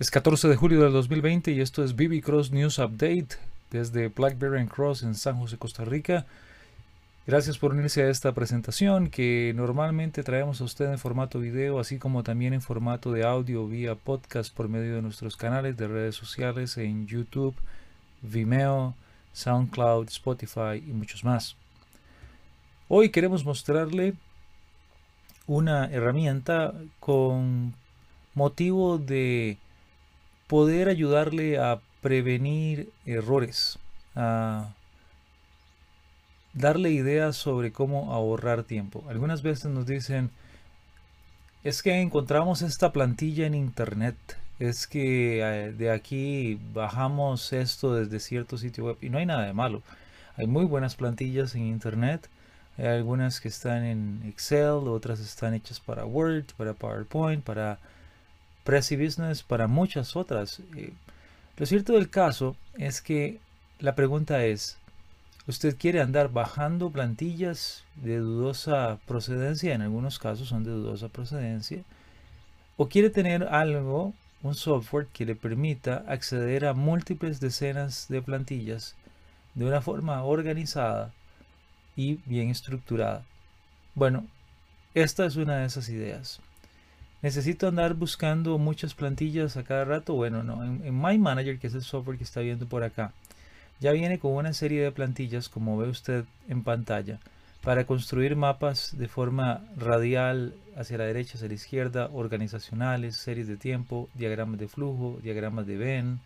Es 14 de julio del 2020 y esto es BB Cross News Update desde Blackberry Cross en San José, Costa Rica. Gracias por unirse a esta presentación que normalmente traemos a usted en formato video, así como también en formato de audio vía podcast por medio de nuestros canales de redes sociales en YouTube, Vimeo, SoundCloud, Spotify y muchos más. Hoy queremos mostrarle una herramienta con motivo de poder ayudarle a prevenir errores, a darle ideas sobre cómo ahorrar tiempo. Algunas veces nos dicen, es que encontramos esta plantilla en internet, es que eh, de aquí bajamos esto desde cierto sitio web y no hay nada de malo. Hay muy buenas plantillas en internet, hay algunas que están en Excel, otras están hechas para Word, para PowerPoint, para Prezi Business, para muchas otras. Eh, lo cierto del caso es que la pregunta es, ¿usted quiere andar bajando plantillas de dudosa procedencia? En algunos casos son de dudosa procedencia. ¿O quiere tener algo, un software que le permita acceder a múltiples decenas de plantillas de una forma organizada y bien estructurada? Bueno, esta es una de esas ideas. Necesito andar buscando muchas plantillas a cada rato. Bueno, no. En, My Manager, que es el software que está viendo por acá, ya viene con una serie de plantillas, como ve usted en pantalla, para construir mapas de forma radial hacia la derecha, hacia la izquierda, organizacionales, series de tiempo, diagramas de flujo, diagramas de Venn,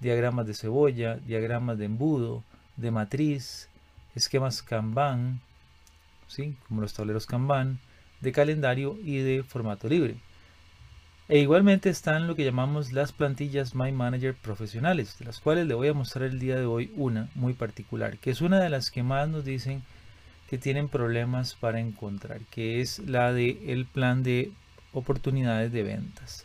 diagramas de cebolla, diagramas de embudo, de matriz, esquemas Kanban, ¿sí? como los tableros Kanban, de calendario y de formato libre. E igualmente están lo que llamamos las plantillas My Manager profesionales, de las cuales le voy a mostrar el día de hoy una muy particular, que es una de las que más nos dicen que tienen problemas para encontrar, que es la de el plan de oportunidades de ventas.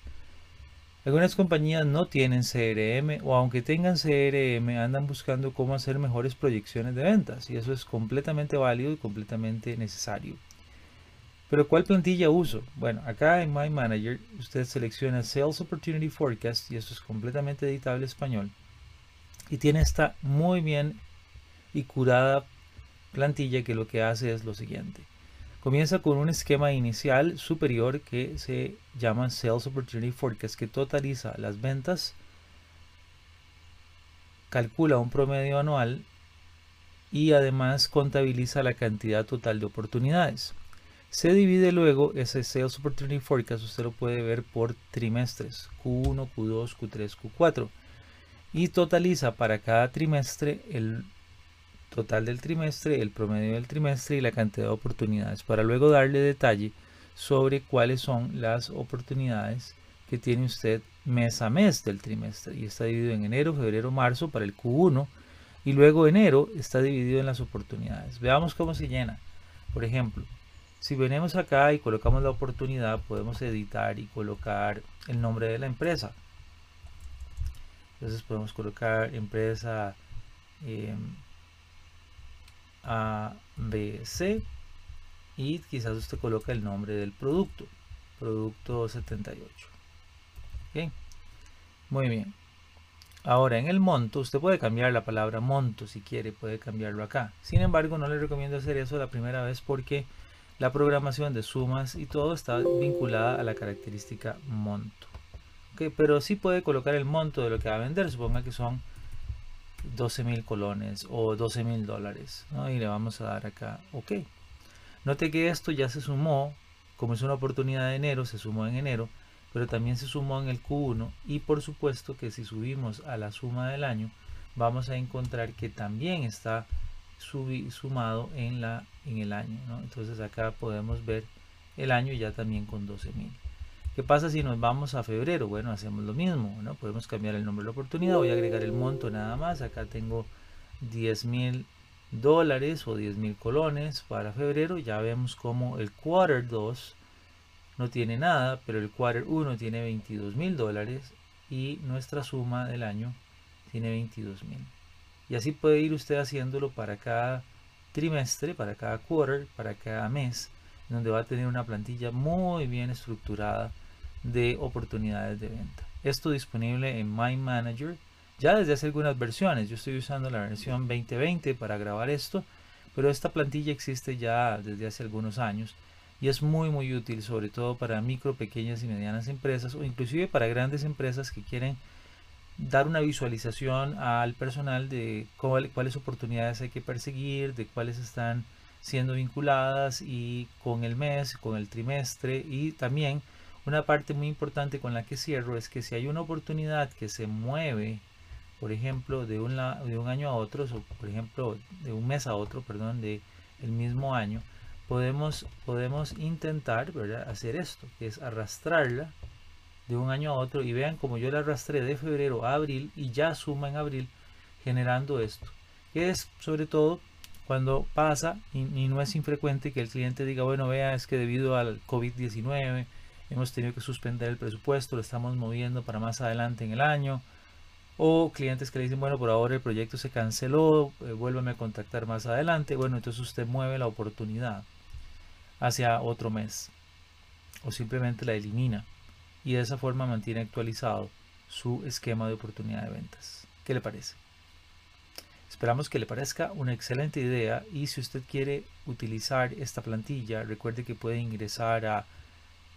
Algunas compañías no tienen CRM o aunque tengan CRM andan buscando cómo hacer mejores proyecciones de ventas y eso es completamente válido y completamente necesario. Pero ¿cuál plantilla uso? Bueno, acá en My Manager usted selecciona Sales Opportunity Forecast y eso es completamente editable español. Y tiene esta muy bien y curada plantilla que lo que hace es lo siguiente. Comienza con un esquema inicial superior que se llama Sales Opportunity Forecast que totaliza las ventas, calcula un promedio anual y además contabiliza la cantidad total de oportunidades. Se divide luego ese Sales Opportunity Forecast, usted lo puede ver por trimestres, Q1, Q2, Q3, Q4. Y totaliza para cada trimestre el total del trimestre, el promedio del trimestre y la cantidad de oportunidades, para luego darle detalle sobre cuáles son las oportunidades que tiene usted mes a mes del trimestre. Y está dividido en enero, febrero, marzo para el Q1 y luego enero está dividido en las oportunidades. Veamos cómo se llena. Por ejemplo, si venimos acá y colocamos la oportunidad, podemos editar y colocar el nombre de la empresa. Entonces podemos colocar empresa eh, ABC y quizás usted coloca el nombre del producto, producto 78. Bien, muy bien. Ahora en el monto, usted puede cambiar la palabra monto si quiere, puede cambiarlo acá. Sin embargo, no le recomiendo hacer eso la primera vez porque la programación de sumas y todo está vinculada a la característica monto. pero sí puede colocar el monto de lo que va a vender. Suponga que son 12 mil colones o 12 mil dólares. Y le vamos a dar acá OK. Note que esto ya se sumó. Como es una oportunidad de enero, se sumó en enero. Pero también se sumó en el Q1. Y por supuesto que si subimos a la suma del año, vamos a encontrar que también está sumado en, la, en el año. Entonces acá podemos ver el año ya también con 12.000. ¿Qué pasa si nos vamos a febrero? Bueno, hacemos lo mismo. ¿no? Podemos cambiar el nombre de la oportunidad. Voy a agregar el monto nada más. Acá tengo 10.000 dólares o 10.000 colones para febrero. Ya vemos como el quarter 2 no tiene nada, pero el quarter 1 tiene 22.000 dólares y nuestra suma del año tiene 22.000. Y así puede ir usted haciéndolo para cada trimestre, para cada quarter, para cada mes, donde va a tener una plantilla muy bien estructurada de oportunidades de venta. esto disponible en My Manager ya desde hace algunas versiones. Yo estoy usando la versión 2020 para grabar esto, pero esta plantilla existe ya desde hace algunos años y es muy muy útil sobre todo para micro, pequeñas y medianas empresas o inclusive para grandes empresas que quieren dar una visualización al personal de cuáles oportunidades hay que perseguir, de cuáles están siendo vinculadas y con el mes, con el trimestre. Y también una parte muy importante con la que cierro es que si hay una oportunidad que se mueve, por ejemplo, de un, año a otro, o por ejemplo, de un mes a otro, perdón, de el mismo año, podemos, podemos intentar hacer esto, que es arrastrarla de un año a otro y vean como yo la arrastré de febrero a abril y ya suma en abril generando esto, es sobre todo cuando pasa y, no es infrecuente que el cliente diga, bueno, vea, es que debido al COVID-19 hemos tenido que suspender el presupuesto, lo estamos moviendo para más adelante en el año. O clientes que le dicen, bueno, por ahora el proyecto se canceló, eh, vuélvame a contactar más adelante. Bueno, entonces usted mueve la oportunidad hacia otro mes. O simplemente la elimina. Y de esa forma mantiene actualizado su esquema de oportunidad de ventas. ¿Qué le parece? Esperamos que le parezca una excelente idea y si usted quiere utilizar esta plantilla, recuerde que puede ingresar a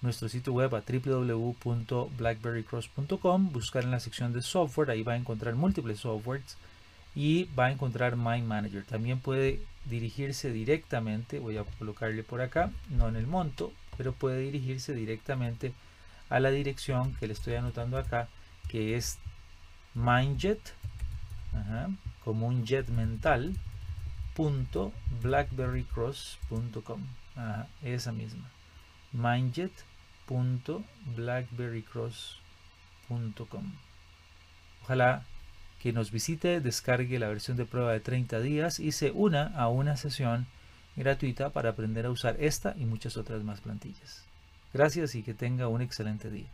nuestro sitio web a www.blackberrycross.com, buscar en la sección de software, ahí va a encontrar múltiples softwares y va a encontrar My Manager. También puede dirigirse directamente, voy a colocarle por acá, no en el monto, pero puede dirigirse directamente a la dirección que le estoy anotando acá, que es Mindjet como un jet mental punto esa misma. mindjet punto blackberrycross.com ojalá que nos visite descargue la versión de prueba de 30 días y se una a una sesión gratuita para aprender a usar esta y muchas otras más plantillas gracias y que tenga un excelente día